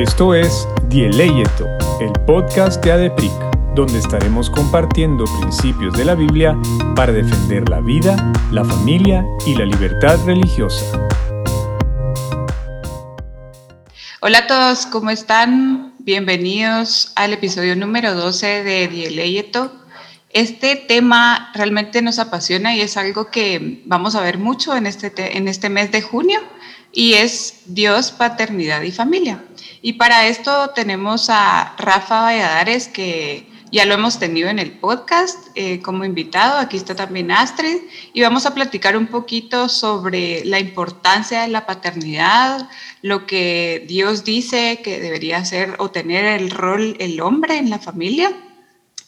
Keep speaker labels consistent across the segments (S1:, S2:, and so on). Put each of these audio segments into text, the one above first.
S1: Esto es Dieleyeto, el podcast de ADEPRIC, donde estaremos compartiendo principios de la Biblia para defender la vida, la familia y la libertad religiosa.
S2: Hola a todos, ¿cómo están? Bienvenidos al episodio número 12 de Dieleyeto. Este tema realmente nos apasiona y es algo que vamos a ver mucho en este, en este mes de junio y es Dios, paternidad y familia. Y para esto tenemos a Rafa Valladares, que ya lo hemos tenido en el podcast eh, como invitado. Aquí está también Astrid. Y vamos a platicar un poquito sobre la importancia de la paternidad, lo que Dios dice que debería ser o tener el rol el hombre en la familia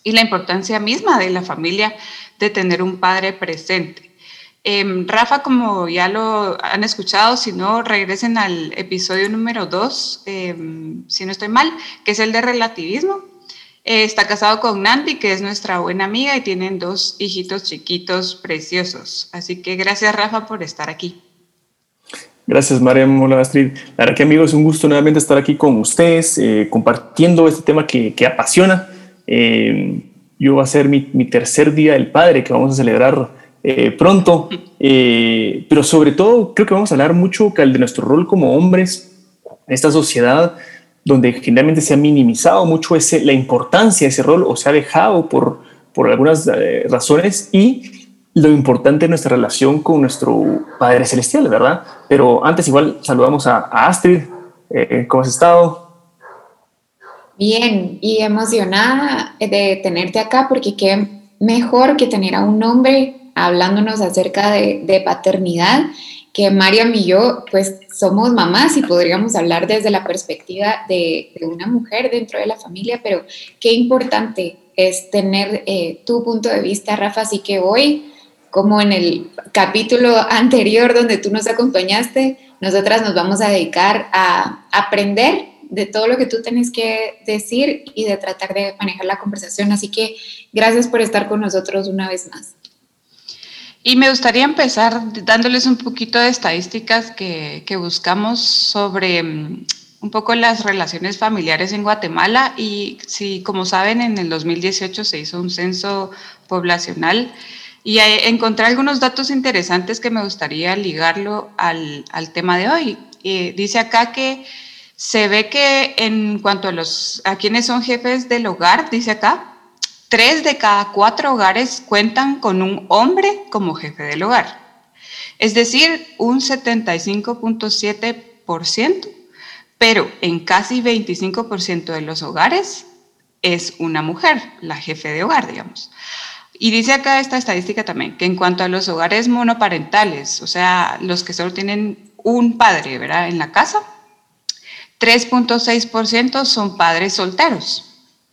S2: y la importancia misma de la familia de tener un padre presente. Em, Rafa, como ya lo han escuchado, si no, regresen al episodio número 2, em, si no estoy mal, que es el de relativismo. Eh, está casado con Nandy, que es nuestra buena amiga, y tienen dos hijitos chiquitos preciosos. Así que gracias, Rafa, por estar aquí.
S3: Gracias, María Mola Astrid. La verdad que, amigos, es un gusto nuevamente estar aquí con ustedes, eh, compartiendo este tema que, que apasiona. Em, yo va a ser mi, mi tercer día del padre que vamos a celebrar eh, pronto, eh, pero sobre todo creo que vamos a hablar mucho de nuestro rol como hombres en esta sociedad donde generalmente se ha minimizado mucho ese, la importancia de ese rol o se ha dejado por, por algunas eh, razones y lo importante de nuestra relación con nuestro Padre Celestial, ¿verdad? Pero antes igual saludamos a, a Astrid. ¿Cómo has estado?
S4: Bien, y emocionada de tenerte acá porque qué mejor que tener a un hombre hablándonos acerca de, paternidad, que Mariam y yo pues somos mamás y podríamos hablar desde la perspectiva de, una mujer dentro de la familia, pero qué importante es tener eh, tu punto de vista, Rafa, así que hoy, como en el capítulo anterior donde tú nos acompañaste, nosotras nos vamos a dedicar a aprender de todo lo que tú tienes que decir y de tratar de manejar la conversación. Así que gracias por estar con nosotros una vez más.
S2: Y me gustaría empezar dándoles un poquito de estadísticas que, buscamos sobre mm, un poco las relaciones familiares en Guatemala y si como saben en el 2018 se hizo un censo poblacional y encontré algunos datos interesantes que me gustaría ligarlo al, al tema de hoy. Eh, dice acá que se ve que en cuanto a los a quienes son jefes del hogar, dice acá, Tres de cada cuatro hogares cuentan con un hombre como jefe del hogar, es decir, un 75.7%, pero en casi 25% de los hogares es una mujer, la jefe de hogar, digamos. Y dice acá esta estadística también, que en cuanto a los hogares monoparentales, o sea, los que solo tienen un padre, ¿verdad? En la casa, 3.6% son padres solteros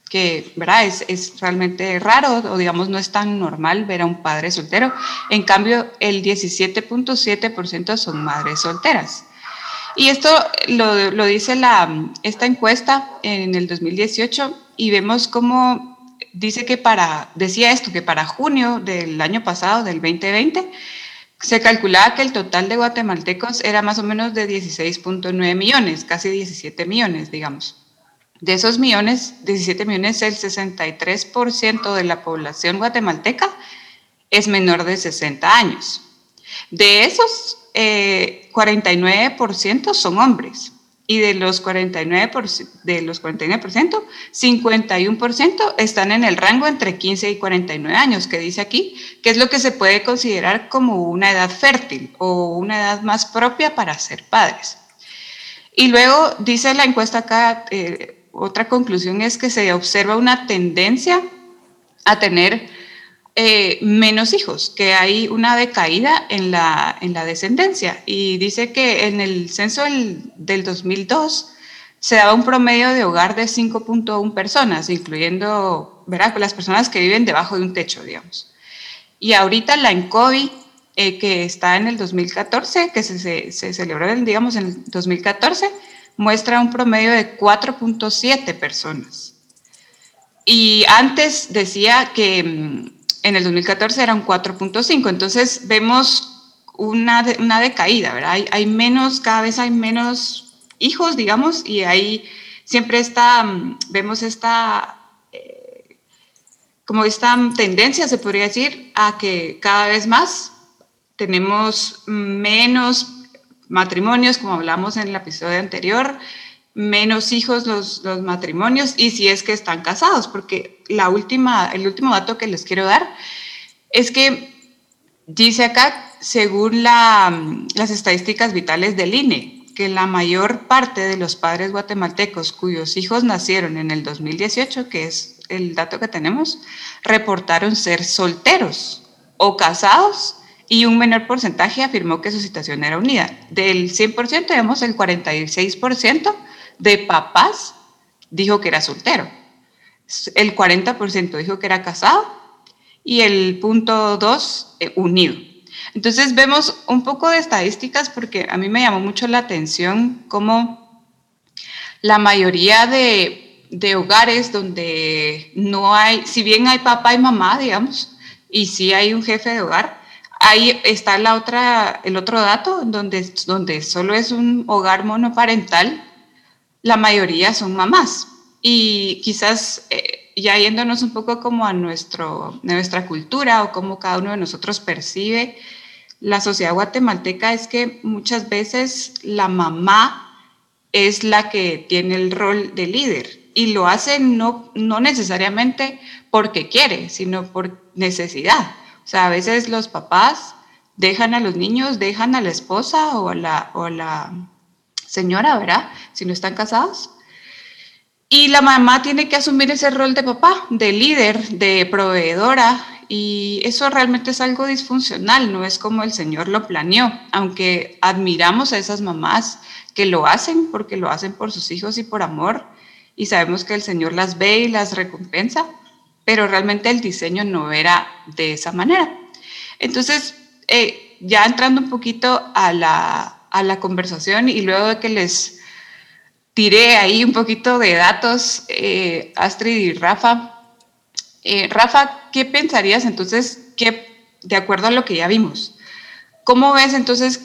S2: que ¿verdad? Es, es, realmente raro o digamos no es tan normal ver a un padre soltero. En cambio, el 17.7% son madres solteras. Y esto lo, lo, dice la, esta encuesta en el 2018 y vemos cómo dice que para, decía esto, que para junio del año pasado, del 2020, se calculaba que el total de guatemaltecos era más o menos de 16.9 millones, casi 17 millones, digamos. De esos millones, 17 millones, el 63% de la población guatemalteca es menor de 60 años. De esos, 49% eh, son hombres. Y de los 49%, de los 49%, 51% están en el rango entre 15 y 49 años, que dice aquí, que es lo que se puede considerar como una edad fértil o una edad más propia para ser padres. Y luego dice la encuesta acá, eh, otra conclusión es que se observa una tendencia a tener eh, menos hijos, que hay una decaída en la, en la descendencia. Y dice que en el censo del, del 2002 se daba un promedio de hogar de 5.1 personas, incluyendo ¿verdad? las personas que viven debajo de un techo, digamos. Y ahorita la ENCOVI, eh, que está en el 2014, que se, se, se celebró, digamos, en el 2014, muestra un promedio de 4.7 personas. Y antes decía que mm, en el 2014 eran 4.5, entonces vemos una, una decaída, ¿verdad? Hay, menos, cada vez hay menos hijos, digamos, y hay siempre está, mm, vemos esta, eh, como esta tendencia, se podría decir, a que cada vez más tenemos menos matrimonios, como hablamos en el episodio anterior, menos hijos los, los matrimonios y si es que están casados, porque la última, el último dato que les quiero dar es que dice acá, según la, las estadísticas vitales del INE, que la mayor parte de los padres guatemaltecos cuyos hijos nacieron en el 2018, que es el dato que tenemos, reportaron ser solteros o casados y un menor porcentaje afirmó que su situación era unida. Del 100%, digamos, el 46% de papás dijo que era soltero. El 40% dijo que era casado y el punto 2 eh, unido. Entonces vemos un poco de estadísticas porque a mí me llamó mucho la atención cómo la mayoría de, de hogares donde no hay, si bien hay papá y mamá, digamos, y si hay un jefe de hogar, Ahí está la otra, el otro dato, donde, donde solo es un hogar monoparental, la mayoría son mamás. Y quizás eh, ya yéndonos un poco como a nuestro, nuestra cultura o cómo cada uno de nosotros percibe la sociedad guatemalteca, es que muchas veces la mamá es la que tiene el rol de líder y lo hace no, no necesariamente porque quiere, sino por necesidad. Sea, a veces los papás dejan a los niños, dejan a la esposa o a la, o la señora, ¿verdad? Si no están casados. Y la mamá tiene que asumir ese rol de papá, de líder, de proveedora, y eso realmente es algo disfuncional, no es como el Señor lo planeó, aunque admiramos a esas mamás que lo hacen porque lo hacen por sus hijos y por amor, y sabemos que el Señor las ve y las recompensa, pero realmente el diseño no era de esa manera. Entonces, eh, ya entrando un poquito a la, a la, conversación y luego de que les tiré ahí un poquito de datos, eh, Astrid y Rafa, eh, Rafa, ¿qué pensarías entonces que, de acuerdo a lo que ya vimos, cómo ves entonces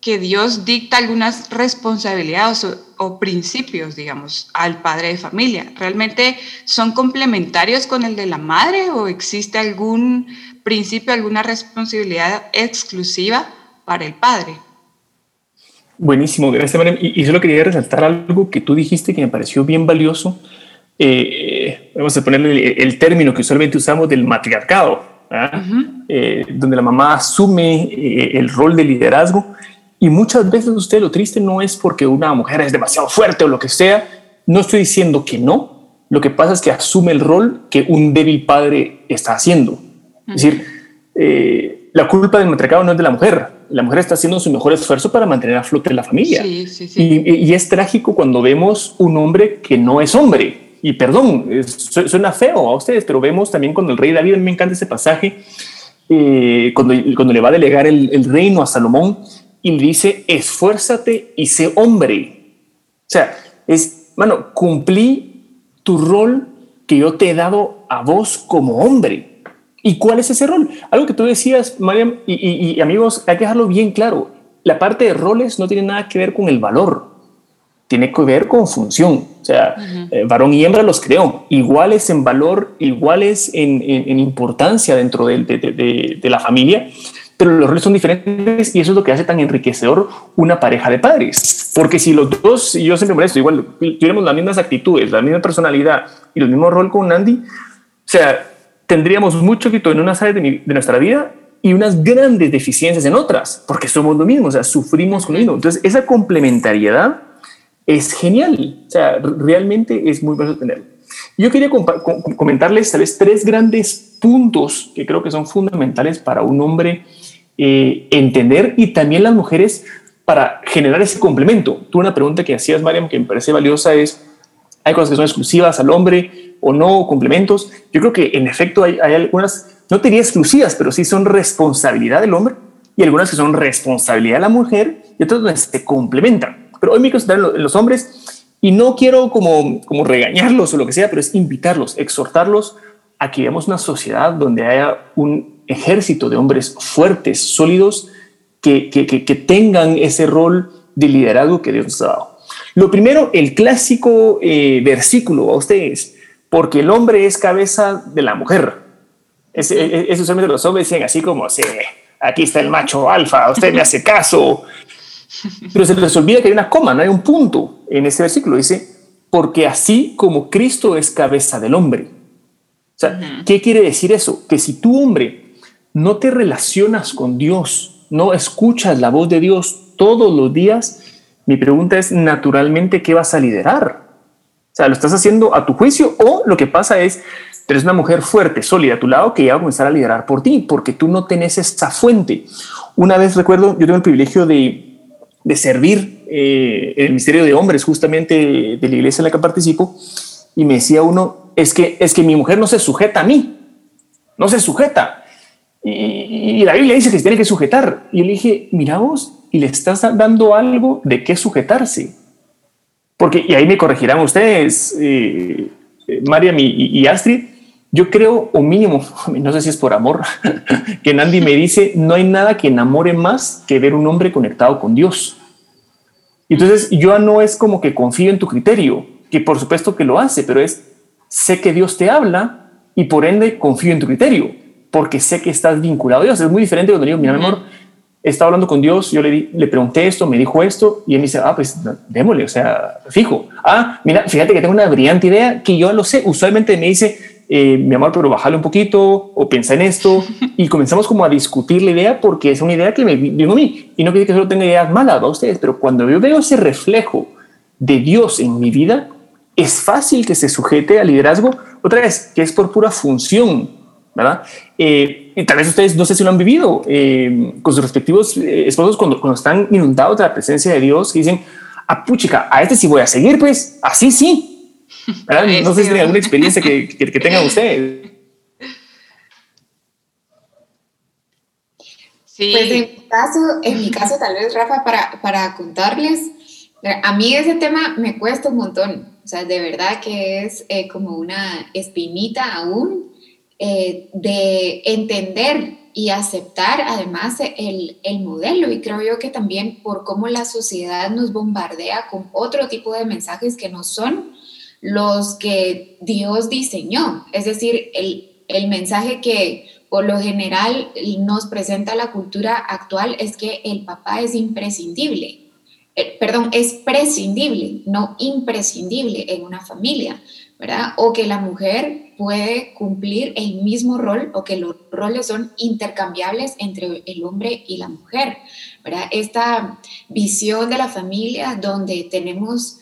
S2: que Dios dicta algunas responsabilidades o, principios, digamos, al padre de familia. ¿Realmente son complementarios con el de la madre o existe algún principio, alguna responsabilidad exclusiva para el padre?
S3: Buenísimo, gracias María. Y, solo quería resaltar algo que tú dijiste que me pareció bien valioso. Eh, vamos a ponerle el, término que usualmente usamos del matriarcado, ¿ah? eh, donde la mamá asume eh, el rol de liderazgo y muchas veces usted lo triste no es porque una mujer es demasiado fuerte o lo que sea. No estoy diciendo que no. Lo que pasa es que asume el rol que un débil padre está haciendo. Es decir, eh, la culpa del matriarcado no es de la mujer. La mujer está haciendo su mejor esfuerzo para mantener a flote la familia. Y, y, es trágico cuando vemos un hombre que no es hombre. Y perdón, suena feo a ustedes, pero vemos también cuando el rey David, me encanta ese pasaje, eh, cuando, cuando le va a delegar el, el reino a Salomón, y le dice, esfuérzate y sé hombre. O sea, es, mano, cumplí tu rol que yo te he dado a vos como hombre. ¿Y cuál es ese rol? Algo que tú decías, Mariam, y, amigos, hay que dejarlo bien claro. La parte de roles no tiene nada que ver con el valor, tiene que ver con función. O sea, eh, varón y hembra los creó, iguales en valor, iguales en, importancia dentro de, de, la familia, pero los roles son diferentes y eso es lo que hace tan enriquecedor una pareja de padres. Porque si los dos, y yo siempre me esto, igual tuviéramos las mismas actitudes, la misma personalidad y el mismo rol con Nandi, o sea, tendríamos mucho éxito en unas áreas de, de, nuestra vida y unas grandes deficiencias en otras, porque somos lo mismo, o sea, sufrimos con lo mismo. Entonces, esa complementariedad es genial, o sea, realmente es muy bueno tenerlo. Yo quería comentarles tal vez tres grandes puntos que creo que son fundamentales para un hombre eh, entender y también las mujeres para generar ese complemento. Tú una pregunta que hacías, Mariam, que me parece valiosa es, ¿hay cosas que son exclusivas al hombre o no, complementos? Yo creo que en efecto hay, algunas, no te diría exclusivas, pero sí son responsabilidad del hombre y algunas que son responsabilidad de la mujer y otras donde se complementan. Pero hoy me centrar en los hombres y no quiero como, como regañarlos o lo que sea, pero es invitarlos, exhortarlos a que veamos una sociedad donde haya un ejército de hombres fuertes, sólidos, que, que, tengan ese rol de liderazgo que Dios nos ha dado. Lo primero, el clásico eh, versículo a ustedes, porque el hombre es cabeza de la mujer. Es, es, usualmente los hombres decían así como, sí, aquí está el macho alfa, usted me hace caso. Pero se les olvida que hay una coma, no hay un punto en ese versículo. Dice, porque así como Cristo es cabeza del hombre. O sea, ¿qué quiere decir eso? Que si tú, hombre, no te relacionas con Dios, no escuchas la voz de Dios todos los días, mi pregunta es, naturalmente, ¿qué vas a liderar? O sea, ¿lo estás haciendo a tu juicio o lo que pasa es, eres una mujer fuerte, sólida a tu lado que ya va a comenzar a liderar por ti, porque tú no tenés esa fuente. Una vez recuerdo, yo tengo el privilegio de, de servir eh, en el Ministerio de Hombres, justamente de la iglesia en la que participo, y me decía uno, es que, es que mi mujer no se sujeta a mí, no se sujeta. Y, la Biblia dice que se tiene que sujetar. Y yo le dije, mira vos, y le estás dando algo de qué sujetarse. Porque, y ahí me corregirán ustedes, eh, Mariam y, Astrid, yo creo, o mínimo, no sé si es por amor, que Nandi me dice, no hay nada que enamore más que ver un hombre conectado con Dios. Entonces, yo no es como que confío en tu criterio, que por supuesto que lo hace, pero es, sé que Dios te habla y por ende confío en tu criterio, porque sé que estás vinculado a Dios. Es muy diferente cuando digo, mira, mi amor, estaba hablando con Dios, yo le, le pregunté esto, me dijo esto, y él me dice, ah, pues démosle, o sea, fijo. Ah, mira, fíjate que tengo una brillante idea que yo lo sé. Usualmente me dice, eh, mi amor, pero bájale un poquito o piensa en esto. Y comenzamos como a discutir la idea porque es una idea que me vino a mí. Y no quiere que solo tenga ideas malas a ustedes, pero cuando yo veo ese reflejo de Dios en mi vida, es fácil que se sujete al liderazgo, otra vez, que es por pura función, ¿verdad? Eh, y tal vez ustedes no sé si lo han vivido eh, con sus respectivos eh, esposos cuando, cuando están inundados de la presencia de Dios, que dicen, ah, puchica, a este sí voy a seguir, pues, así sí. No sé si tienen alguna experiencia que, que, que tengan ustedes.
S4: Sí. Pues en mi caso, en mi caso tal vez, Rafa, para, para contarles, a mí ese tema me cuesta un montón. O sea, de verdad que es como una espinita aún eh, de entender y aceptar además el, el, modelo. Y creo yo que también por cómo la sociedad nos bombardea con otro tipo de mensajes que no son los que Dios diseñó. Es decir, el, el mensaje que por lo general nos presenta la cultura actual es que el papá es imprescindible. Eh, perdón, es prescindible, no imprescindible en una familia. ¿verdad? O que la mujer puede cumplir el mismo rol o que los roles son intercambiables entre el hombre y la mujer, ¿verdad? Esta visión de la familia donde tenemos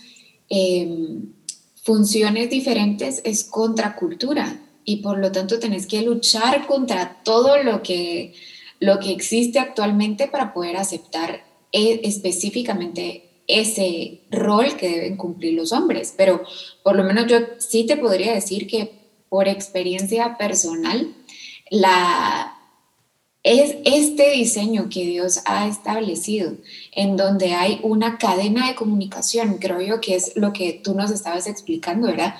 S4: em, funciones diferentes es contracultura y por lo tanto tenés que luchar contra todo lo que, lo que existe actualmente para poder aceptar eh, específicamente ese rol que deben cumplir los hombres, pero por lo menos yo sí te podría decir que por experiencia personal, la, es este diseño que Dios ha establecido, en donde hay una cadena de comunicación, creo yo que es lo que tú nos estabas explicando, ¿verdad?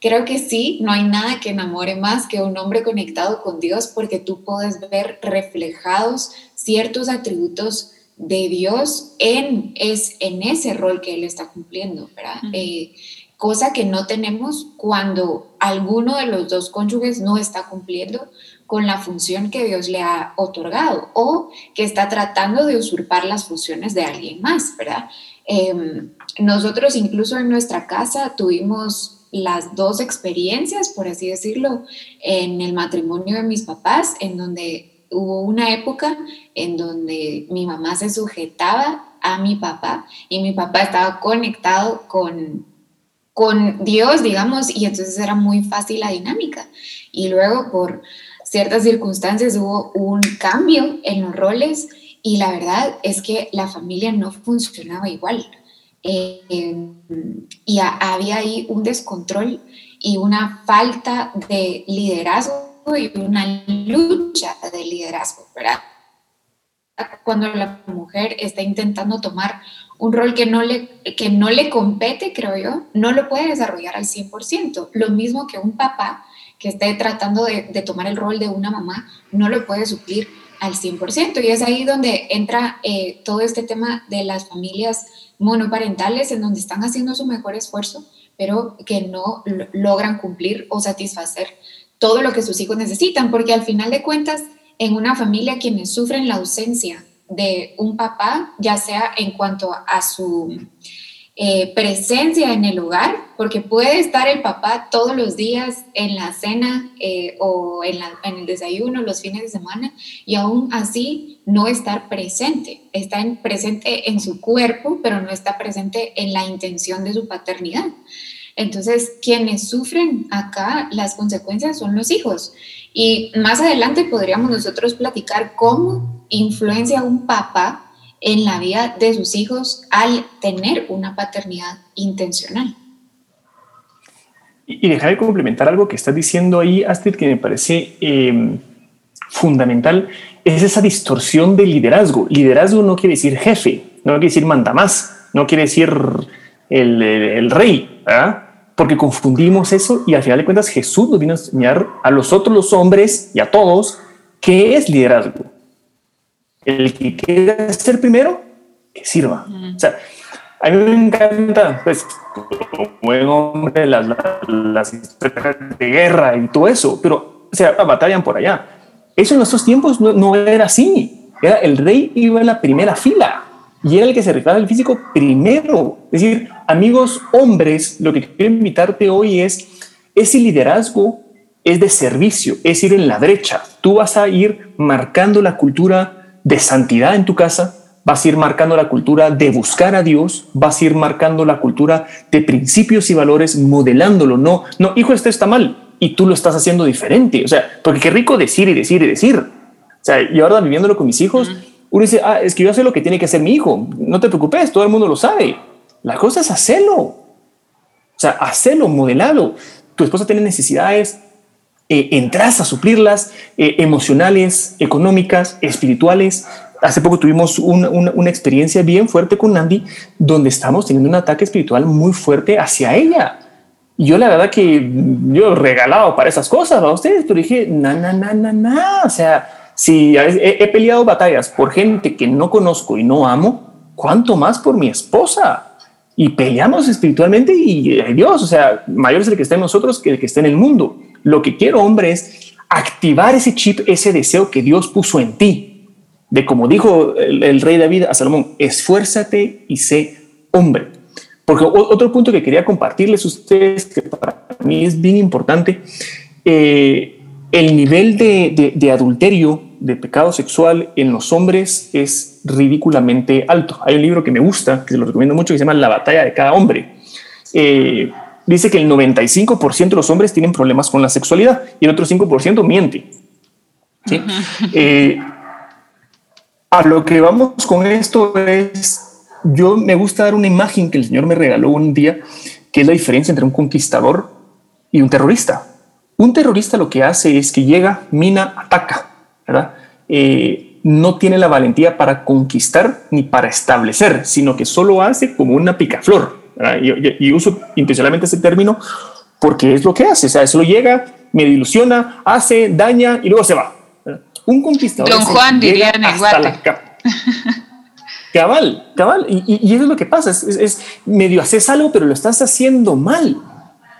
S4: Creo que sí, no hay nada que enamore más que un hombre conectado con Dios porque tú puedes ver reflejados ciertos atributos de Dios en, es, en ese rol que Él está cumpliendo, ¿verdad? Eh, cosa que no tenemos cuando alguno de los dos cónyuges no está cumpliendo con la función que Dios le ha otorgado o que está tratando de usurpar las funciones de alguien más, ¿verdad? Em, nosotros incluso en nuestra casa tuvimos las dos experiencias, por así decirlo, en el matrimonio de mis papás, en donde hubo una época en donde mi mamá se sujetaba a mi papá y mi papá estaba conectado con, con Dios, digamos, y entonces era muy fácil la dinámica. Y luego por ciertas circunstancias hubo un cambio en los roles y la verdad es que la familia no funcionaba igual. Eh, y había ahí un descontrol y una falta de liderazgo y una lucha de liderazgo, ¿verdad? Cuando la mujer está intentando tomar un rol que no le, que no le compete, creo yo, no lo puede desarrollar al 100%. Lo mismo que un papá que esté tratando de, tomar el rol de una mamá, no lo puede suplir al 100%. Y es ahí donde entra eh, todo este tema de las familias monoparentales en donde están haciendo su mejor esfuerzo, pero que no logran cumplir o satisfacer todo lo que sus hijos necesitan, porque al final de cuentas, en una familia quienes sufren la ausencia de un papá, ya sea en cuanto a su eh, presencia en el hogar, porque puede estar el papá todos los días en la cena eh, o en, el desayuno los fines de semana y aún así no estar presente. Está en, presente en su cuerpo, pero no está presente en la intención de su paternidad. Entonces, quienes sufren acá las consecuencias son los hijos. Y más adelante podríamos nosotros platicar cómo influencia un papá en la vida de sus hijos al tener una paternidad intencional.
S3: Y dejar de complementar algo que estás diciendo ahí, Astrid, que me parece em, fundamental, es esa distorsión de liderazgo. Liderazgo no quiere decir jefe, no quiere decir manda más, no quiere decir el, el rey, porque confundimos eso y al final de cuentas Jesús nos vino a enseñar a los otros los hombres y a todos qué es liderazgo el que quiera ser primero, que sirva. O sea, a mí me encanta, pues, como buen hombre, las, las, historias de guerra y todo eso, pero, o sea, batallan por allá. Eso en nuestros tiempos no, era así. Era el rey iba en la primera fila y era el que se rifaba el físico primero. Es decir, amigos hombres, lo que quiero invitarte hoy es ese liderazgo es de servicio, es ir en la brecha. Tú vas a ir marcando la cultura de santidad en tu casa, vas a ir marcando la cultura de buscar a Dios, vas a ir marcando la cultura de principios y valores, modelándolo. No, no, hijo, esto está mal y tú lo estás haciendo diferente. O sea, porque qué rico decir y decir y decir. O sea, y ahora viviéndolo con mis hijos, uno dice, ah, es que yo sé lo que tiene que hacer mi hijo. No te preocupes, todo el mundo lo sabe. La cosa es hacerlo. O sea, hacerlo, modelado. Tu esposa tiene necesidades, eh, entras a suplirlas eh, emocionales, económicas, espirituales. Hace poco tuvimos una experiencia bien fuerte con Nandy, donde estamos teniendo un ataque espiritual muy fuerte hacia ella. Y yo la verdad que yo regalado para esas cosas a ustedes, pero dije, na, na, na, na, na. O sea, si he, peleado batallas por gente que no conozco y no amo, ¿cuánto más por mi esposa? Y peleamos espiritualmente y eh, Dios, o sea, mayor es el que está en nosotros que el que está en el mundo. Lo que quiero, hombre, es activar ese chip, ese deseo que Dios puso en ti. De como dijo el, rey David a Salomón, esfuérzate y sé hombre. Porque otro punto que quería compartirles a ustedes, que para mí es bien importante, eh, el nivel de, adulterio, de pecado sexual en los hombres es ridículamente alto. Hay un libro que me gusta, que se lo recomiendo mucho, que se llama La batalla de cada hombre. Eh, dice que el 95% de los hombres tienen problemas con la sexualidad y el otro 5% miente. ¿sí? Eh, a lo que vamos con esto es, yo me gusta dar una imagen que el Señor me regaló un día, que es la diferencia entre un conquistador y un terrorista. Un terrorista lo que hace es que llega, mina, ataca, ¿verdad? Eh, no tiene la valentía para conquistar ni para establecer, sino que solo hace como una picaflor, y, uso intencionalmente ese término porque es lo que hace. O sea, solo llega, me ilusiona, hace, daña y luego se va. Un conquistador.
S2: Don Juan diría en el.
S3: Cabal, cabal. Y, eso es lo que pasa. Es, medio haces algo, pero lo estás haciendo mal.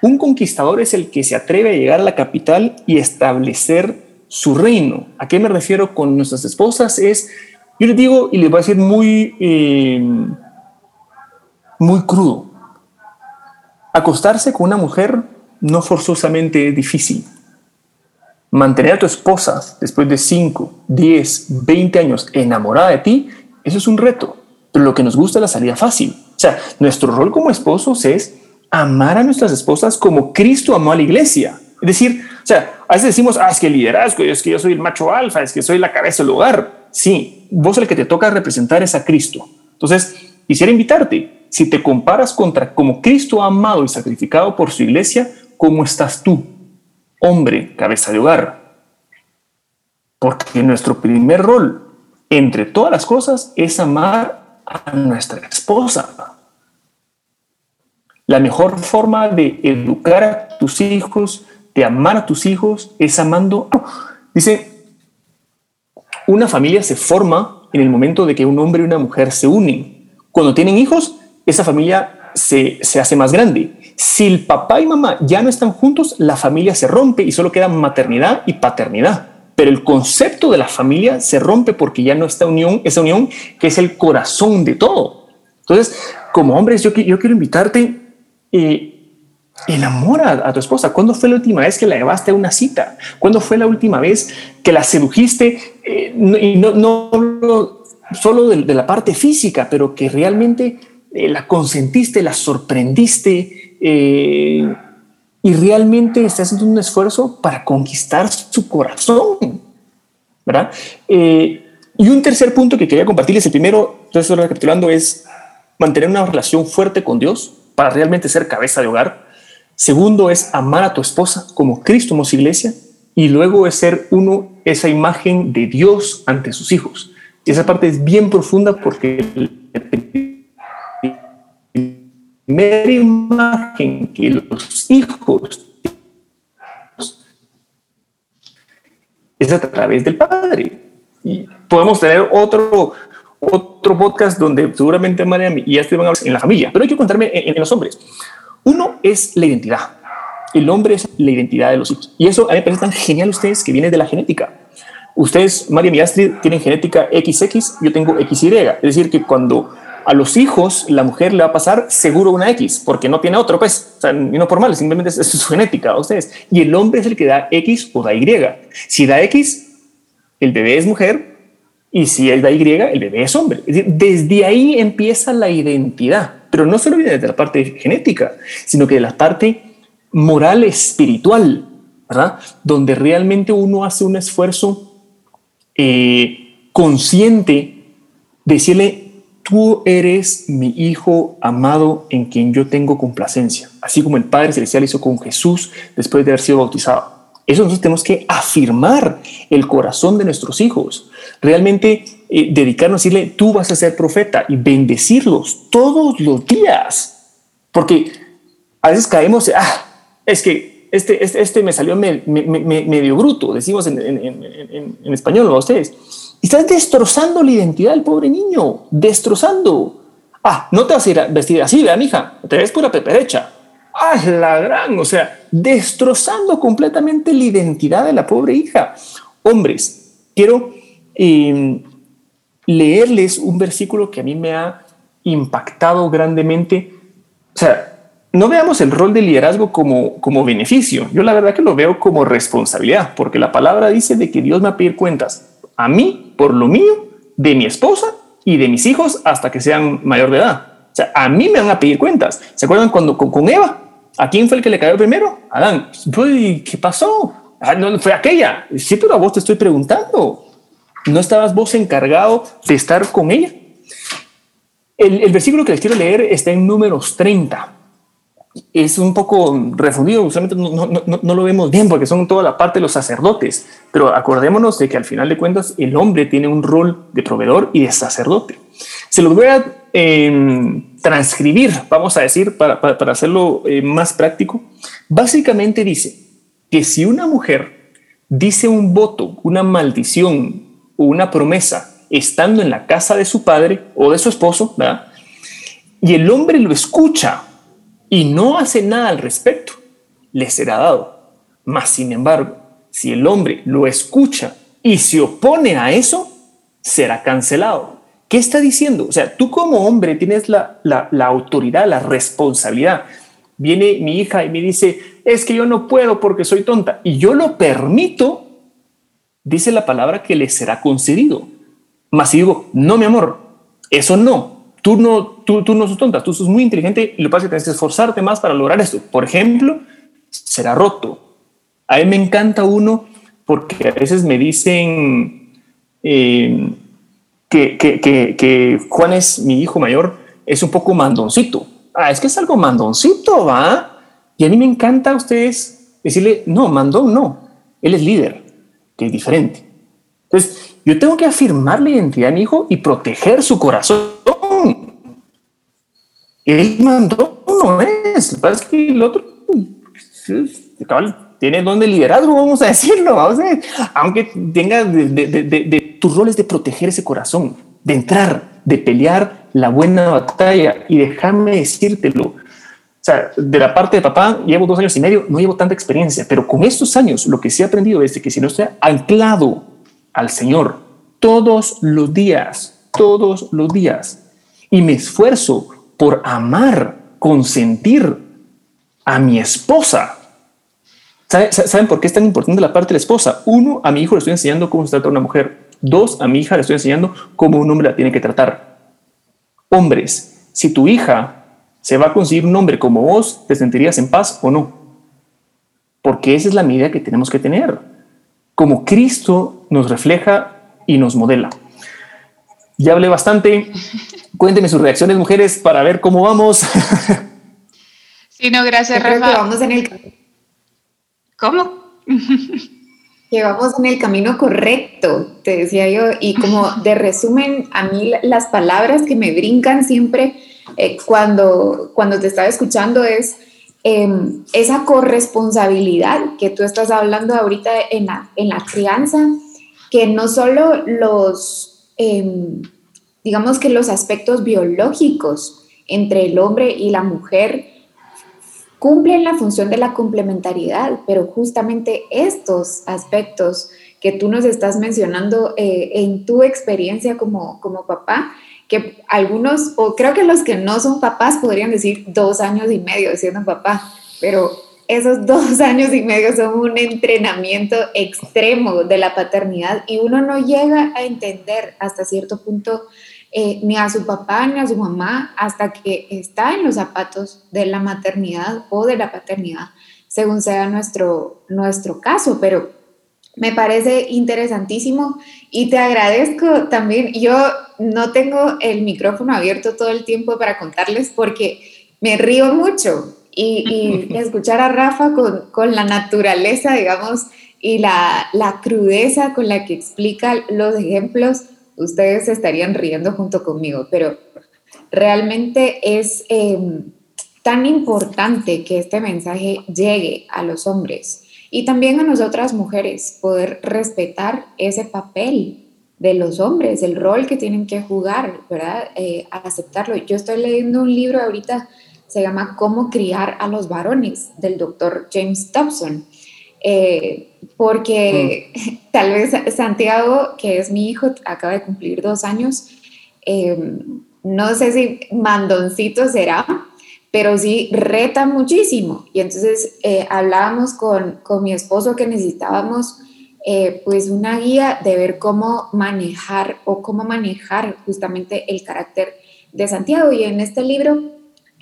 S3: Un conquistador es el que se atreve a llegar a la capital y establecer su reino. ¿A qué me refiero con nuestras esposas? Es, yo les digo y les voy a decir muy, eh, muy crudo. Acostarse con una mujer no forzosamente difícil. Mantener a tu esposa después de 5, 10, 20 años enamorada de ti, eso es un reto. Pero lo que nos gusta es la salida fácil. O sea, nuestro rol como esposos es amar a nuestras esposas como Cristo amó a la iglesia. Es decir, o sea, a veces decimos, ah, es que liderazgo, es que yo soy el macho alfa, es que soy la cabeza del hogar. Sí, vos el que te toca representar es a Cristo. Entonces, quisiera invitarte, si te comparas contra como Cristo amado y sacrificado por su iglesia, ¿cómo estás tú, hombre, cabeza de hogar? Porque nuestro primer rol, entre todas las cosas, es amar a nuestra esposa. La mejor forma de educar a tus hijos, de amar a tus hijos, es amando. Dice, una familia se forma en el momento de que un hombre y una mujer se unen. Cuando tienen hijos, esa familia se, se hace más grande. Si el papá y mamá ya no están juntos, la familia se rompe y solo queda maternidad y paternidad. Pero el concepto de la familia se rompe porque ya no está unión, esa unión que es el corazón de todo. Entonces, como hombres, yo, yo quiero invitarte, eh, enamora a tu esposa. ¿Cuándo fue la última vez que la llevaste a una cita? ¿Cuándo fue la última vez que la sedujiste? Eh, y no, no, solo de, la parte física, pero que realmente eh, la consentiste, la sorprendiste eh, y realmente estás haciendo un esfuerzo para conquistar su corazón. ¿verdad? y un tercer punto que quería compartirles, el primero, entonces recapitulando, es mantener una relación fuerte con Dios para realmente ser cabeza de hogar. Segundo es amar a tu esposa como Cristo como su iglesia. Y luego es ser uno, esa imagen de Dios ante sus hijos. Y esa parte es bien profunda porque la primera imagen que los hijos es a través del Padre. Y podemos tener otro, otro podcast donde seguramente María y ya van a hablar en la familia, pero hay que contarme en, los hombres. Uno es la identidad. El hombre es la identidad de los hijos. Y eso a mí me parece tan genial ustedes que viene de la genética. Ustedes, María y Astrid, tienen genética XX, yo tengo XY. Es decir, que cuando a los hijos la mujer le va a pasar seguro una X, porque no tiene otro, pues, o sea, no por mal, simplemente es, es su genética a ustedes. Y el hombre es el que da X o da Y. Si da X, el bebé es mujer, y si él da Y, el bebé es hombre. desde ahí empieza la identidad, pero no solo viene de la parte genética, sino que de la parte moral espiritual, ¿verdad? Donde realmente uno hace un esfuerzo eh, consciente de decirle, tú eres mi hijo amado en quien yo tengo complacencia, así como el Padre Celestial hizo con Jesús después de haber sido bautizado. Eso nosotros tenemos que afirmar el corazón de nuestros hijos, realmente eh, dedicarnos a decirle, tú vas a ser profeta y bendecirlos todos los días. Porque a veces caemos, ah, es que este, este, este me salió medio bruto, decimos en, en, español a ustedes. Y estás destrozando la identidad del pobre niño, destrozando. Ah, no te vas a ir a vestir así, vean, hija, te ves pura peperecha. ¡Ah, la gran! O sea, destrozando completamente la identidad de la pobre hija. Hombres, quiero em, leerles un versículo que a mí me ha impactado grandemente. O sea, no veamos el rol de liderazgo como, como beneficio. Yo la verdad que lo veo como responsabilidad, porque la palabra dice de que Dios me va a pedir cuentas a mí por lo mío, de mi esposa y de mis hijos hasta que sean mayor de edad. O sea, a mí me van a pedir cuentas. ¿Se acuerdan cuando con Eva? ¿A quién fue el que le cayó primero? Adán. ¿Qué pasó? Ah, no, fue aquella. Sí, pero a vos te estoy preguntando. ¿No estabas vos encargado de estar con ella? El, versículo que les quiero leer está en números 30. Es un poco refundido, usualmente no, no, lo vemos bien porque son toda la parte de los sacerdotes, pero acordémonos de que al final de cuentas el hombre tiene un rol de proveedor y de sacerdote. Se los voy a em, transcribir, vamos a decir, para, hacerlo eh, más práctico. Básicamente dice que si una mujer dice un voto, una maldición o una promesa estando en la casa de su padre o de su esposo, y el hombre lo escucha y no hace nada al respecto, le será dado. Mas, sin embargo, si el hombre lo escucha y se opone a eso, será cancelado. ¿Qué está diciendo? O sea, tú como hombre tienes la, autoridad, la responsabilidad. Viene mi hija y me dice, es que yo no puedo porque soy tonta. Y yo lo permito, dice la palabra que le será concedido. Mas si digo, no, mi amor, eso no. Tú no, tú, tú no sos tonta, tú sos muy inteligente y lo que pasa es que tienes que esforzarte más para lograr esto. Por ejemplo, será roto. A mí me encanta uno porque a veces me dicen, eh, que, que, que, Juan es mi hijo mayor, es un poco mandoncito. Ah, es que es algo mandoncito, ¿va? Y a mí me encanta a ustedes decirle, no, mandón no, él es líder, que es diferente. Entonces, yo tengo que afirmar la identidad de mi hijo y proteger su corazón. Él mandó no es, lo que es que el otro tiene don de liderazgo, vamos a decirlo, vamos a aunque tenga de, de, de, tus roles de proteger ese corazón, de entrar, de pelear la buena batalla. Y déjame decírtelo, o sea, de la parte de papá llevo dos años y medio, no llevo tanta experiencia, pero con estos años lo que sí he aprendido es que si no estoy anclado al Señor todos los días, todos los días, y me esfuerzo por amar, consentir a mi esposa, ¿Saben por qué es tan importante la parte de la esposa? Uno, a mi hijo le estoy enseñando cómo se trata una mujer. Dos, a mi hija le estoy enseñando cómo un hombre la tiene que tratar. Hombres, si tu hija se va a conseguir un hombre como vos, ¿te sentirías en paz o no? Porque esa es la medida que tenemos que tener. Como Cristo nos refleja y nos modela. Ya hablé bastante. Cuéntenme sus reacciones, mujeres, para ver cómo vamos.
S2: Sí, no, gracias, Rafa.
S4: vamos en el
S2: ¿Cómo?
S4: que vamos en el camino correcto, te decía yo, y como de resumen, a mí las palabras que me brincan siempre eh, cuando, cuando te estaba escuchando es em, esa corresponsabilidad que tú estás hablando ahorita en la, en la crianza, que no solo los, em, digamos que los aspectos biológicos entre el hombre y la mujer, cumplen la función de la complementariedad, pero justamente estos aspectos que tú nos estás mencionando eh, en tu experiencia como, como papá, que algunos, o creo que los que no son papás podrían decir dos años y medio siendo papá, pero esos dos años y medio son un entrenamiento extremo de la paternidad y uno no llega a entender hasta cierto punto eh, ni a su papá ni a su mamá hasta que está en los zapatos de la maternidad o de la paternidad, según sea nuestro, nuestro caso. Pero me parece interesantísimo y te agradezco también. Yo no tengo el micrófono abierto todo el tiempo para contarles porque me río mucho y, escuchar a Rafa con, con, la naturaleza, digamos, y la, la crudeza con la que explica los ejemplos ustedes estarían riendo junto conmigo, pero realmente es em, tan importante que este mensaje llegue a los hombres y también a nosotras mujeres, poder respetar ese papel de los hombres, el rol que tienen que jugar, ¿verdad? Eh, aceptarlo. Yo estoy leyendo un libro ahorita, se llama Cómo criar a los varones, del doctor James Dobson. Eh, porque mm. tal vez Santiago, que es mi hijo, acaba de cumplir dos años, em, no sé si mandoncito será, pero sí reta muchísimo. Y entonces eh, hablábamos con, con, mi esposo que necesitábamos eh, pues una guía de ver cómo manejar o cómo manejar justamente el carácter de Santiago. Y en este libro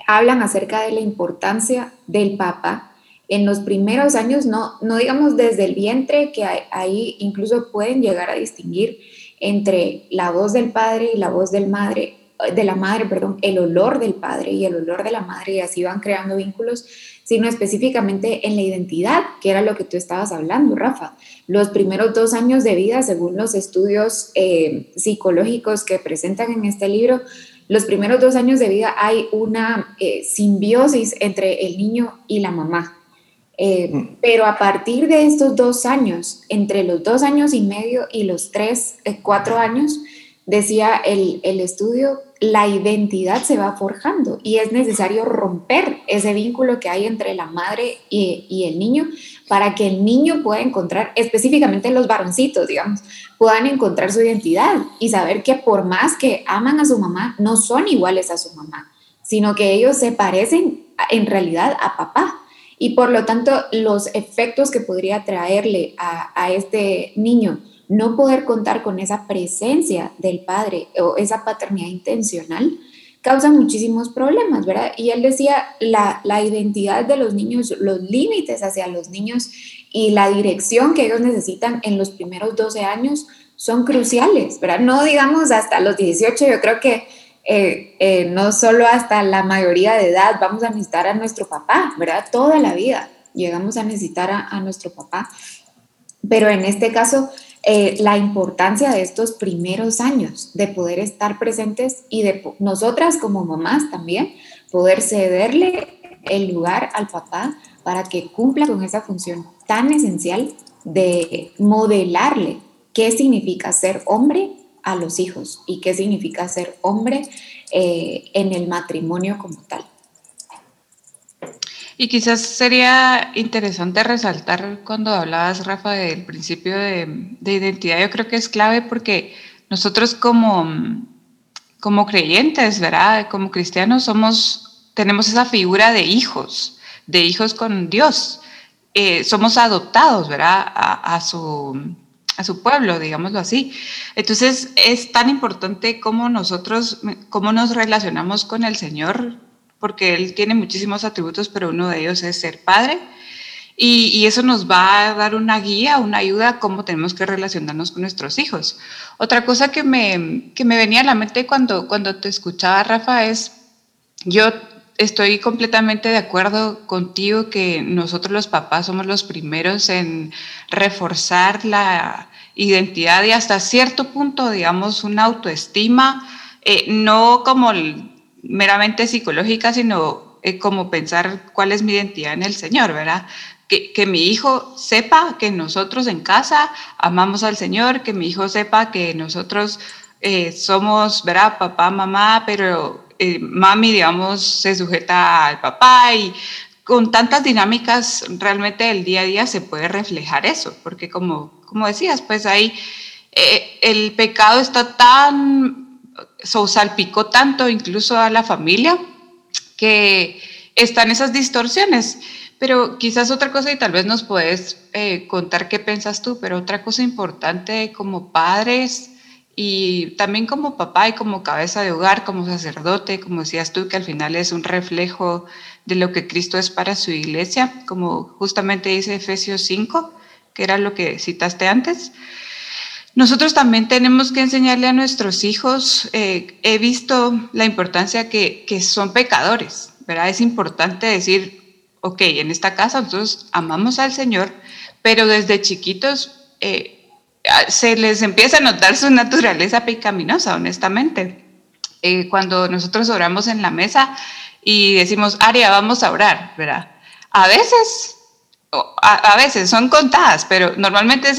S4: hablan acerca de la importancia del Papa en los primeros años, no, no digamos desde el vientre, que ahí incluso pueden llegar a distinguir entre la voz del padre y la voz del madre, de la madre, perdón, el olor del padre y el olor de la madre, y así van creando vínculos, sino específicamente en la identidad, que era lo que tú estabas hablando, Rafa. Los primeros dos años de vida, según los estudios eh, psicológicos que presentan en este libro, los primeros dos años de vida hay una eh, simbiosis entre el niño y la mamá. Eh, mm. pero a partir de estos dos años, entre los dos años y medio y los tres, eh, cuatro años, decía el, el, estudio, la identidad se va forjando y es necesario romper ese vínculo que hay entre la madre y, y, el niño para que el niño pueda encontrar, específicamente los varoncitos, digamos, puedan encontrar su identidad y saber que por más que aman a su mamá, no son iguales a su mamá, sino que ellos se parecen en realidad a papá y por lo tanto los efectos que podría traerle a, este niño no poder contar con esa presencia del padre o esa paternidad intencional causa muchísimos problemas, ¿verdad? Y él decía, la, la identidad de los niños, los límites hacia los niños y la dirección que ellos necesitan en los primeros 12 años son cruciales, ¿verdad? No digamos hasta los 18, yo creo que eh, eh, no solo hasta la mayoría de edad vamos a necesitar a nuestro papá, ¿verdad? Toda la vida llegamos a necesitar a, nuestro papá. Pero en este caso, eh, la importancia de estos primeros años, de poder estar presentes y de nosotras como mamás también, poder cederle el lugar al papá para que cumpla con esa función tan esencial de modelarle qué significa ser hombre a los hijos y qué significa ser hombre eh, en el matrimonio como tal.
S2: Y quizás sería interesante resaltar cuando hablabas, Rafa, del principio de, identidad. Yo creo que es clave porque nosotros como, como creyentes, ¿verdad? Como cristianos somos, tenemos esa figura de hijos, de hijos con Dios. Eh, somos adoptados, ¿verdad? A, su, a su pueblo, digámoslo así. Entonces es tan importante cómo nosotros, cómo nos relacionamos con el Señor porque Él tiene muchísimos atributos, pero uno de ellos es ser padre. Y, eso nos va a dar una guía, una ayuda a cómo tenemos que relacionarnos con nuestros hijos. Otra cosa que me, que me venía a la mente cuando, cuando te escuchaba, Rafa, es, yo estoy completamente de acuerdo contigo que nosotros los papás somos los primeros en reforzar la identidad y hasta cierto punto, digamos, una autoestima, eh, no como meramente psicológica, sino eh, como pensar cuál es mi identidad en el Señor, ¿verdad? Que, mi hijo sepa que nosotros en casa amamos al Señor, que mi hijo sepa que nosotros eh, somos, ¿verdad? Papá, mamá, pero eh, mami, digamos, se sujeta al papá y con tantas dinámicas realmente el día a día se puede reflejar eso, porque como, como decías, pues ahí el pecado está tan so, salpicó tanto incluso a la familia que están esas distorsiones. Pero quizás otra cosa, y tal vez nos puedes eh, contar qué piensas tú, pero otra cosa importante como padres y también como papá y como cabeza de hogar, como sacerdote, como decías tú, que al final es un reflejo de lo que Cristo es para su iglesia, como justamente dice Efesios 5, que era lo que citaste antes. Nosotros también tenemos que enseñarle a nuestros hijos, eh, he visto la importancia que, que, son pecadores, ¿verdad? Es importante decir, ok, en esta casa nosotros amamos al Señor, pero desde chiquitos eh, se les empieza a notar su naturaleza pecaminosa, honestamente. Eh, cuando nosotros oramos en la mesa y decimos, Aria, vamos a orar, ¿verdad? A veces a, veces son contadas, pero normalmente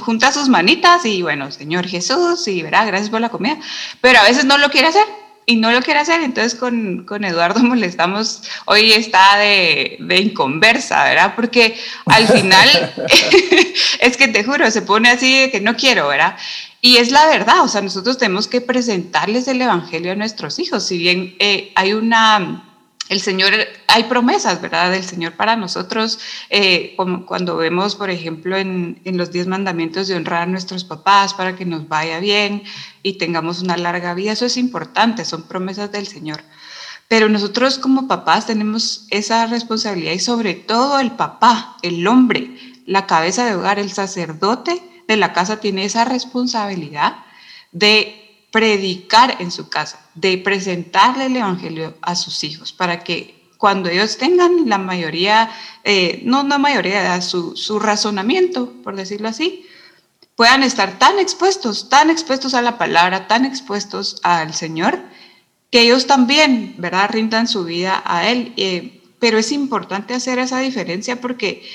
S2: junta sus manitas y bueno, Señor Jesús, y verá, gracias por la comida, pero a veces no lo quiere hacer y no lo quiere hacer, entonces con, con Eduardo molestamos, hoy está de, de, inconversa, ¿verdad? Porque al final, es que te juro, se pone así de que no quiero, ¿verdad? Y es la verdad, o sea, nosotros tenemos que presentarles el Evangelio a nuestros hijos, si bien eh, hay una el Señor, hay promesas, ¿verdad? Del Señor para nosotros, eh, cuando vemos, por ejemplo, en, los diez mandamientos de honrar a nuestros papás para que nos vaya bien y tengamos una larga vida, eso es importante, son promesas del Señor. Pero nosotros como papás tenemos esa responsabilidad y sobre todo el papá, el hombre, la cabeza de hogar, el sacerdote de la casa tiene esa responsabilidad de predicar en su casa, de presentarle el Evangelio a sus hijos, para que cuando ellos tengan la mayoría, eh, no la mayoría, su, razonamiento, por decirlo así, puedan estar tan expuestos, tan expuestos a la palabra, tan expuestos al Señor, que ellos también, ¿verdad?, rindan su vida a Él. Eh, pero es importante hacer esa diferencia porque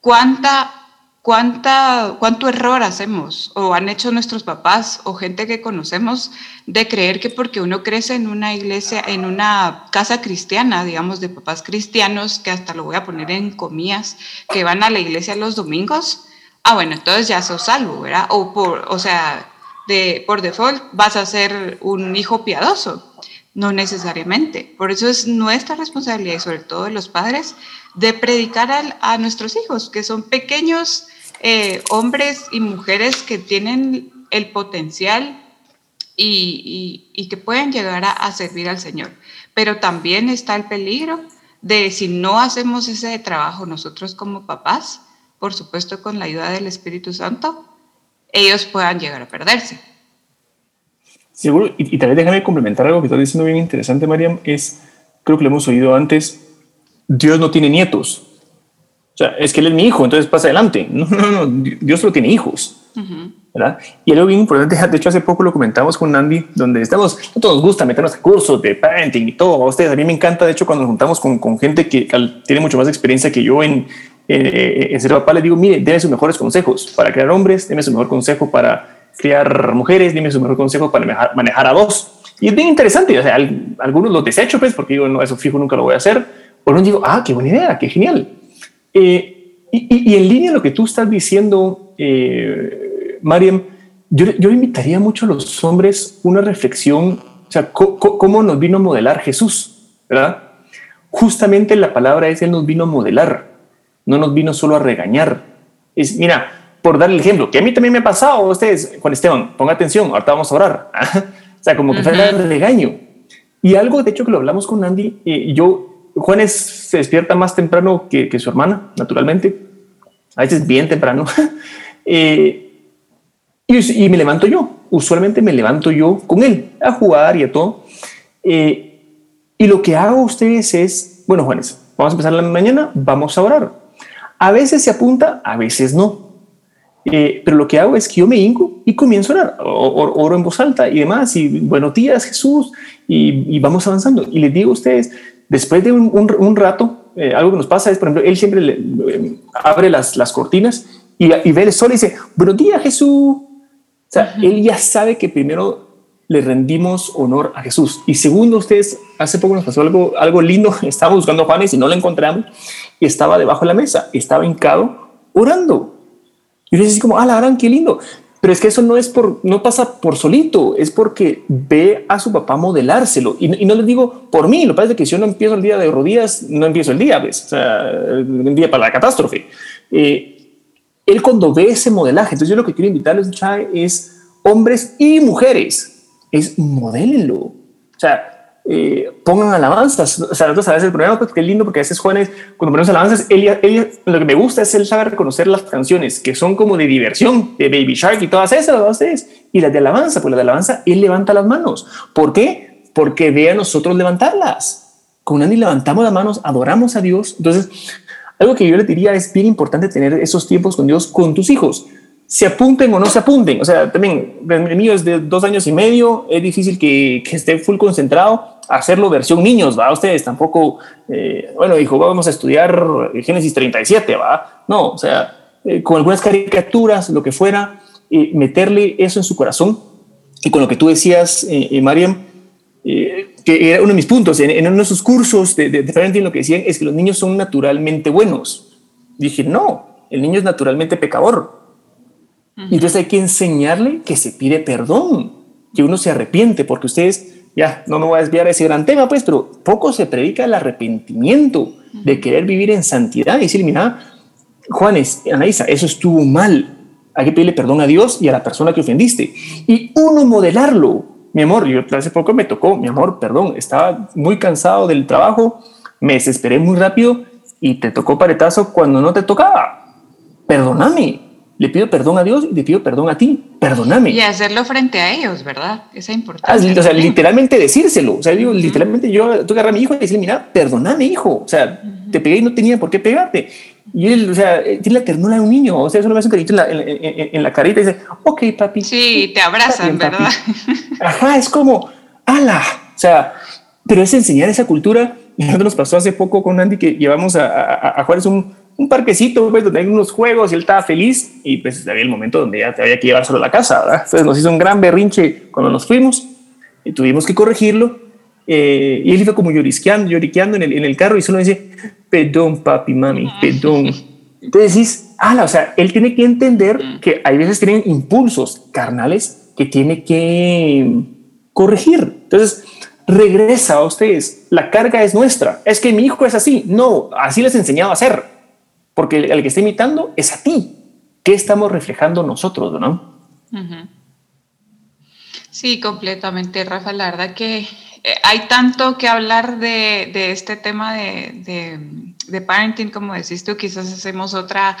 S2: cuánta ¿Cuánta, ¿Cuánto error hacemos o han hecho nuestros papás o gente que conocemos de creer que porque uno crece en una iglesia, en una casa cristiana, digamos, de papás cristianos, que hasta lo voy a poner en comillas, que van a la iglesia los domingos, ah, bueno, entonces ya sos salvo, ¿verdad? O, por, o sea, de, por default vas a ser un hijo piadoso. No necesariamente. Por eso es nuestra responsabilidad y sobre todo de los padres de predicar a, a nuestros hijos, que son pequeños eh, hombres y mujeres que tienen el potencial y, que pueden llegar a, servir al Señor. Pero también está el peligro de si no hacemos ese trabajo nosotros como papás, por supuesto con la ayuda del Espíritu Santo, ellos puedan llegar a perderse.
S3: Seguro, y, y tal vez déjame complementar algo que estás diciendo bien interesante, Mariam, es, creo que lo hemos oído antes, Dios no tiene nietos. O sea, es que él es mi hijo, entonces pasa adelante. No, no, no, Dios solo tiene hijos. ¿verdad? Y algo bien importante, de hecho hace poco lo comentamos con Andy, donde estamos, no todos nos gusta meternos a cursos de parenting y todo, a ustedes, a mí me encanta, de hecho cuando nos juntamos con, con gente que tiene mucho más experiencia que yo en, en ser papá, les digo, mire, déme sus mejores consejos para crear hombres, déme su mejor consejo para criar mujeres, dime su mejor consejo para manejar, a dos. Y es bien interesante, o sea, algunos los desecho, pues, porque digo, no, eso fijo nunca lo voy a hacer. O no digo, ah, qué buena idea, qué genial. Eh, y, en línea lo que tú estás diciendo, eh, Mariam, yo, yo invitaría mucho a los hombres una reflexión, o sea, cómo nos vino a modelar Jesús, ¿verdad? Justamente la palabra es, Él nos vino a modelar, no nos vino solo a regañar. Es, mira, por dar el ejemplo, que a mí también me ha pasado, ustedes, Juan Esteban, ponga atención, ahorita vamos a orar. o sea, como que fue el regaño. Y algo, de hecho, que lo hablamos con Andy, eh, yo, Juanes se despierta más temprano que, que, su hermana, naturalmente, a veces bien temprano, eh, y, y, me levanto yo, usualmente me levanto yo con él a jugar y a todo. Eh, y lo que hago ustedes es, bueno, Juanes, vamos a empezar la mañana, vamos a orar. A veces se apunta, a veces no. Eh, pero lo que hago es que yo me hinco y comienzo a orar, oro en voz alta y demás, y buenos días Jesús, y, vamos avanzando. Y les digo a ustedes, después de un, rato, eh, algo que nos pasa es, por ejemplo, él siempre le, eh, abre las, las cortinas y, ve el sol y dice, buenos días Jesús. O sea, él ya sabe que primero le rendimos honor a Jesús. Y segundo, ustedes, hace poco nos pasó algo, algo lindo. Estábamos buscando a Juanes y no lo encontramos. Y estaba debajo de la mesa, estaba hincado orando. Y yo así como, ah, la gran, qué lindo. Pero es que eso no es por, no pasa por solito, es porque ve a su papá modelárselo. Y, no les digo por mí, lo que pasa es que si yo no empiezo el día de rodillas, no empiezo el día, pues, o sea, el día para la catástrofe. Eh, él cuando ve ese modelaje, entonces yo lo que quiero invitarles, Chai, es hombres y mujeres es modélenlo. O sea, eh, pongan alabanzas. O sea, nosotros a veces el problema, pues, que es lindo porque a veces jóvenes, cuando ponemos alabanzas, ella, ella, lo que me gusta es él sabe reconocer las canciones que son como de diversión, de Baby Shark y todas esas, todas. Y las de alabanza, pues las de alabanza, él levanta las manos. ¿Por qué? Porque ve a nosotros levantarlas. Con Andy levantamos las manos, adoramos a Dios. Entonces, algo que yo le diría es bien importante tener esos tiempos con Dios, con tus hijos se apunten o no se apunten. O sea, también el mío es de dos años y medio, es difícil que, que esté full concentrado, hacerlo versión niños, ¿va? Ustedes tampoco, eh, bueno, dijo, vamos a estudiar Génesis 37, ¿va? No, o sea, eh, con algunas caricaturas, lo que fuera, eh, meterle eso en su corazón. Y con lo que tú decías, Mariam, que era uno de mis puntos, en, en uno de sus cursos de, de, de lo que decían es que los niños son naturalmente buenos. Dije, no, el niño es naturalmente pecador entonces hay que enseñarle que se pide perdón, que uno se arrepiente, porque ustedes, ya, no me voy a desviar a ese gran tema, pues, pero poco se predica el arrepentimiento de querer vivir en santidad y decir, mira, Juanes, Anaísa, eso estuvo mal. Hay que pedirle perdón a Dios y a la persona que ofendiste. Y uno modelarlo. Mi amor, yo hace poco me tocó, mi amor, perdón, estaba muy cansado del trabajo, me desesperé muy rápido y te tocó paretazo cuando no te tocaba. Perdóname, le pido perdón a Dios y le pido perdón a ti, perdóname.
S2: Y hacerlo frente a ellos, ¿verdad? Esa importancia.
S3: Ah, o sea, literalmente decírselo. O sea, digo, literalmente yo agarrar a mi hijo y decirle, mira, perdóname, hijo. O sea, te pegué y no tenía por qué pegarte. Y él, o sea, eh, tiene la ternura de un niño. O sea, solo me hace un carito en la, en, la carita y dice, ok, papi.
S2: Sí, te abrazan, ¿verdad?
S3: Ajá, es como, ala. O sea, pero es enseñar esa cultura. Y nos pasó hace poco con Andy que llevamos a, a, a Juárez un un parquecito, pues, donde hay unos juegos y él estaba feliz y pues había el momento donde ya te había que llevar solo a la casa, ¿verdad? Entonces nos hizo un gran berrinche cuando nos fuimos y tuvimos que corregirlo eh, y él iba como llorisqueando, lloriqueando en el, en el carro y solo dice, perdón papi, mami, perdón. Entonces decís, ala, o sea, él tiene que entender que hay veces tienen impulsos carnales que tiene que corregir. Entonces, regresa a ustedes, la carga es nuestra, es que mi hijo es así, no, así les he enseñado a hacer porque el, que está imitando es a ti. ¿Qué estamos reflejando nosotros, no?
S2: Sí, completamente, Rafa. La verdad que eh, hay tanto que hablar de, este tema de, parenting, como decís tú, quizás hacemos otra,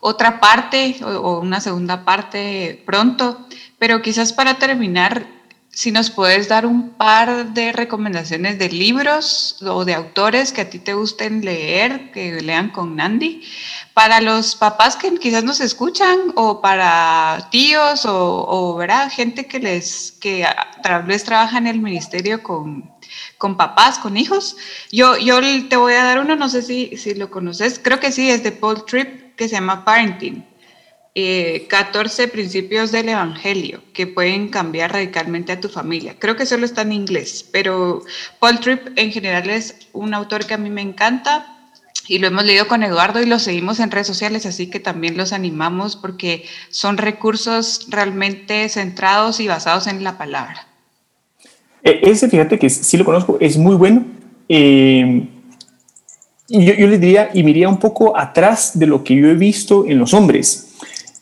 S2: otra parte o, una segunda parte pronto, pero quizás para terminar, si nos puedes dar un par de recomendaciones de libros o de autores que a ti te gusten leer, que lean con Nandi, para los papás que quizás nos escuchan o para tíos o, ¿verdad? gente que les que tal vez trabaja en el ministerio con, con papás, con hijos. Yo, yo te voy a dar uno, no sé si, si lo conoces, creo que sí, es de Paul Tripp, que se llama Parenting. 14 principios del Evangelio que pueden cambiar radicalmente a tu familia. Creo que solo está en inglés, pero Paul Tripp en general es un autor que a mí me encanta y lo hemos leído con Eduardo y lo seguimos en redes sociales, así que también los animamos porque son recursos realmente centrados y basados en la palabra.
S3: E, ese, fíjate que sí lo conozco, es muy bueno. Eh, yo, yo les diría, y miría un poco atrás de lo que yo he visto en los hombres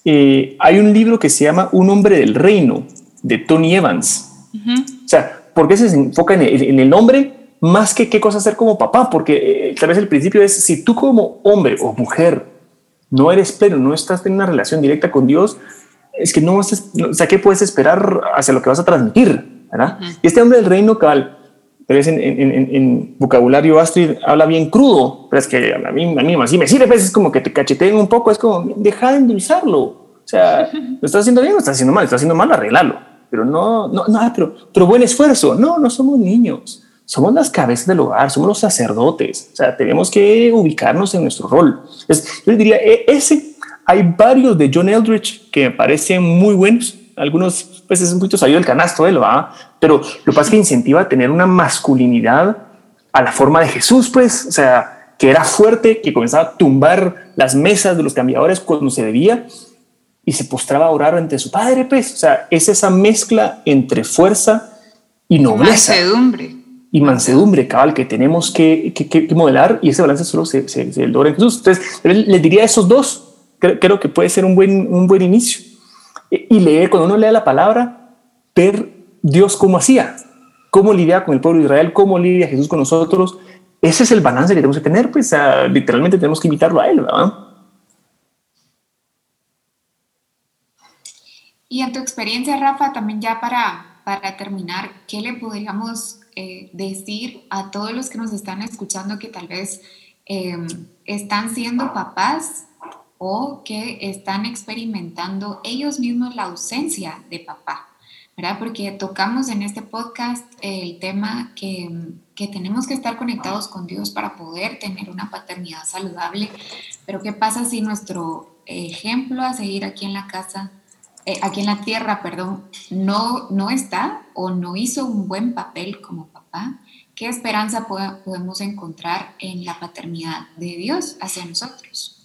S3: eh, hay un libro que se llama Un hombre del reino, de Tony Evans. O sea, ¿por qué se enfoca en el, en el, nombre más que qué cosa hacer como papá? Porque eh, tal vez el principio es, si tú como hombre o mujer no eres pleno, no estás en una relación directa con Dios, es que no o sea, ¿qué puedes esperar hacia lo que vas a transmitir? ¿verdad? Y este hombre del reino, cabal, pero en, en, en, vocabulario Astrid habla bien crudo, pero es que a mí, a mí así me sirve, pues es como que te cacheteen un poco, es como, deja de endulzarlo. O sea, lo estás haciendo bien, lo estás haciendo mal, estás haciendo mal, arreglarlo. Pero no, no, no, pero, pero buen esfuerzo. No, no somos niños. Somos las cabezas del hogar, somos los sacerdotes. O sea, tenemos que ubicarnos en nuestro rol. Es, yo diría, e, ese, hay varios de John Eldridge que me parecen muy buenos algunos pues es un poquito salido del canasto él va, pero lo que pasa es que incentiva a tener una masculinidad a la forma de Jesús, pues, o sea, que era fuerte, que comenzaba a tumbar las mesas de los cambiadores cuando se debía y se postraba a orar ante su padre, pues, o sea, es esa mezcla entre fuerza y nobleza.
S2: Mansedumbre.
S3: Y mansedumbre, cabal, que tenemos que, que, que modelar y ese balance solo se, se, se, logra en Jesús. Entonces, les diría esos dos, creo, creo que puede ser un buen, un buen inicio y leer, cuando uno lee la palabra, ver Dios cómo hacía, cómo lidia con el pueblo de Israel, cómo lidia Jesús con nosotros. Ese es el balance que tenemos que tener, pues literalmente tenemos que imitarlo a Él, ¿verdad?
S4: Y en tu experiencia, Rafa, también ya para, para terminar, ¿qué le podríamos eh, decir a todos los que nos están escuchando que tal vez eh, están siendo papás o que están experimentando ellos mismos la ausencia de papá, ¿verdad? Porque tocamos en este podcast el tema que, que, tenemos que estar conectados con Dios para poder tener una paternidad saludable, pero ¿qué pasa si nuestro ejemplo a seguir aquí en la casa, eh, aquí en la tierra, perdón, no, no está o no hizo un buen papel como papá? ¿Qué esperanza podemos encontrar en la paternidad de Dios hacia nosotros?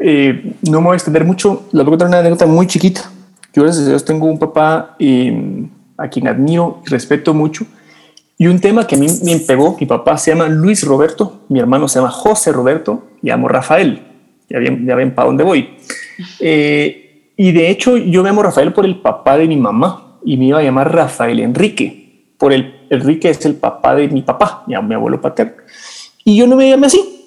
S3: Eh, no me voy a extender mucho, les voy a contar una anécdota muy chiquita. Yo, gracias a Dios, tengo un papá eh, a quien admiro y respeto mucho. Y un tema que a mí me pegó, mi papá se llama Luis Roberto, mi hermano se llama José Roberto, y llamo Rafael. Ya ven, ya ven para dónde voy. Eh, y de hecho, yo me llamo Rafael por el papá de mi mamá y me iba a llamar Rafael Enrique. Por el Enrique es el papá de mi papá, mi, mi abuelo paterno. Y yo no me llamé así,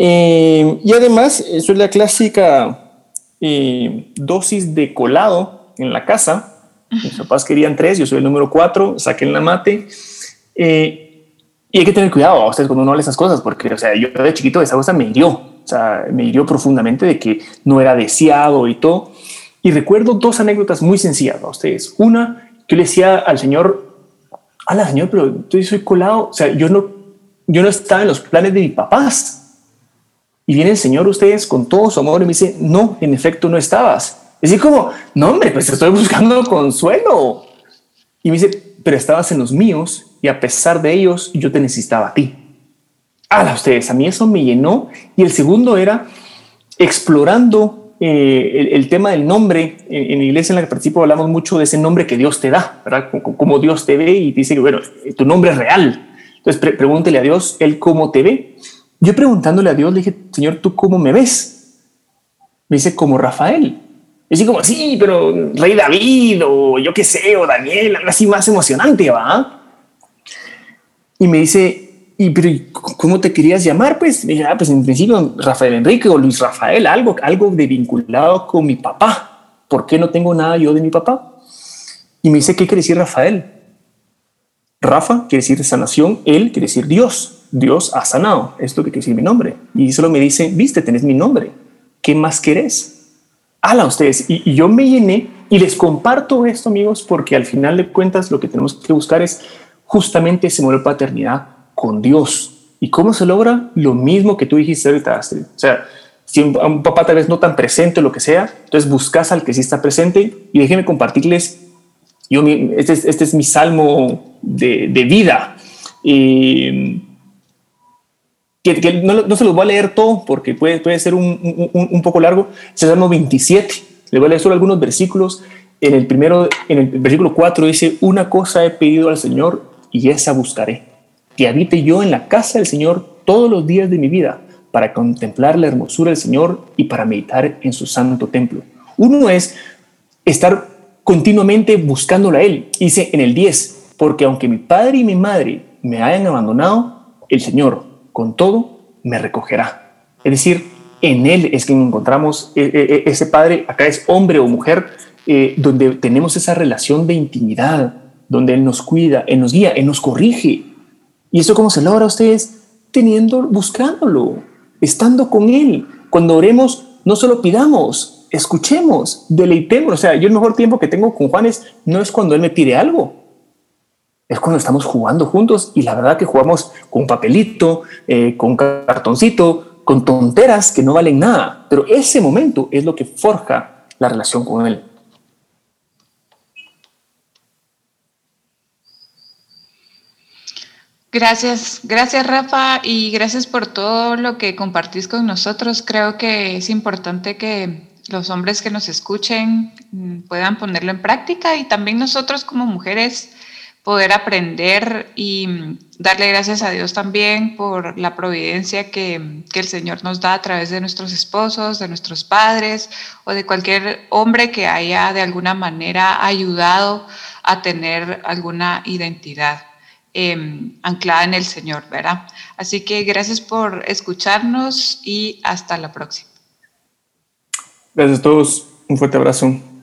S3: eh, y además, eso es la clásica eh, dosis de colado en la casa. Mis papás querían tres, yo soy el número cuatro, saquen la mate. Eh, y hay que tener cuidado a ustedes cuando uno habla esas cosas, porque, o sea, yo de chiquito esa cosa me hirió, o sea, me hirió profundamente de que no era deseado y todo. Y recuerdo dos anécdotas muy sencillas a ustedes. Una, que le decía al señor, la señor, pero yo soy colado, o sea, yo no, yo no estaba en los planes de mis papás. Y viene el Señor ustedes con todo su amor y me dice, no, en efecto no estabas. Es decir, como, no, pues estoy buscando consuelo. Y me dice, pero estabas en los míos y a pesar de ellos, yo te necesitaba a ti. A ustedes, a mí eso me llenó. Y el segundo era explorando eh, el, tema del nombre. En, la iglesia en la que participo hablamos mucho de ese nombre que Dios te da, ¿verdad? Como, Dios te ve y dice que, bueno, tu nombre es real. Entonces pregúntele a Dios, Él cómo te ve. Yo preguntándole a Dios, le dije, Señor, ¿tú cómo me ves? Me dice, como Rafael. Y así como, sí, pero Rey David o yo qué sé, o Daniel, algo así más emocionante, ¿va? Y me dice, ¿y pero cómo te querías llamar? Pues, me dije, ah, pues en principio Rafael Enrique o Luis Rafael, algo, algo de vinculado con mi papá. ¿Por qué no tengo nada yo de mi papá? Y me dice, ¿qué quiere decir Rafael? Rafa quiere decir sanación, él quiere decir Dios. Dios ha sanado, esto que quiere decir mi nombre. Y solo me dice, viste, tenés mi nombre. ¿Qué más querés? Hala ustedes. Y, yo me llené y les comparto esto, amigos, porque al final de cuentas lo que tenemos que buscar es justamente ese modelo de paternidad con Dios. ¿Y cómo se logra? Lo mismo que tú dijiste ahorita, Astrid. O sea, Si un, papá tal vez no tan presente o lo que sea, entonces buscas al que sí está presente y déjenme compartirles, yo, este, es, este es mi salmo de, de vida. Eh, no, se los voy a leer todo porque puede, puede ser un, un, poco largo. Es el Salmo 27. Le voy a leer solo algunos versículos. En el primero, en el versículo 4 dice, una cosa he pedido al Señor y esa buscaré. Que habite yo en la casa del Señor todos los días de mi vida para contemplar la hermosura del Señor y para meditar en su santo templo. Uno es estar continuamente buscándolo a Él. Dice en el 10, porque aunque mi padre y mi madre me hayan abandonado, el Señor con todo me recogerá. Es decir, en Él es que encontramos eh, eh, eh, ese Padre, acá es hombre o mujer, donde tenemos esa relación de intimidad, donde Él nos cuida, Él nos guía, Él nos corrige. ¿Y eso cómo se logra ustedes? Teniendo, buscándolo, estando con Él. Cuando oremos, no solo pidamos, escuchemos, deleitemos. O sea, yo el mejor tiempo que tengo con Juanes no es cuando Él me pide algo, es cuando estamos jugando juntos y la verdad que jugamos con papelito, eh, con cartoncito, con tonteras que no valen nada, pero ese momento es lo que forja la relación con él.
S2: Gracias, gracias Rafa y gracias por todo lo que compartís con nosotros. Creo que es importante que los hombres que nos escuchen mm, puedan ponerlo en práctica y también nosotros como mujeres poder aprender y mm, darle gracias a Dios también por la providencia que, que, el Señor nos da a través de nuestros esposos, de nuestros padres o de cualquier hombre que haya de alguna manera ayudado a tener alguna identidad eh, anclada en el Señor, ¿verdad? Así que gracias por escucharnos y hasta la próxima.
S3: Gracias a todos. Un fuerte abrazo.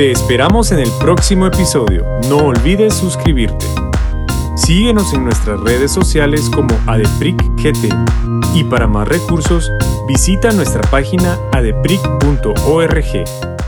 S1: Te esperamos en el próximo episodio. No olvides suscribirte. Síguenos en nuestras redes sociales como ADEPRICGT y para más recursos visita nuestra página adepric.org.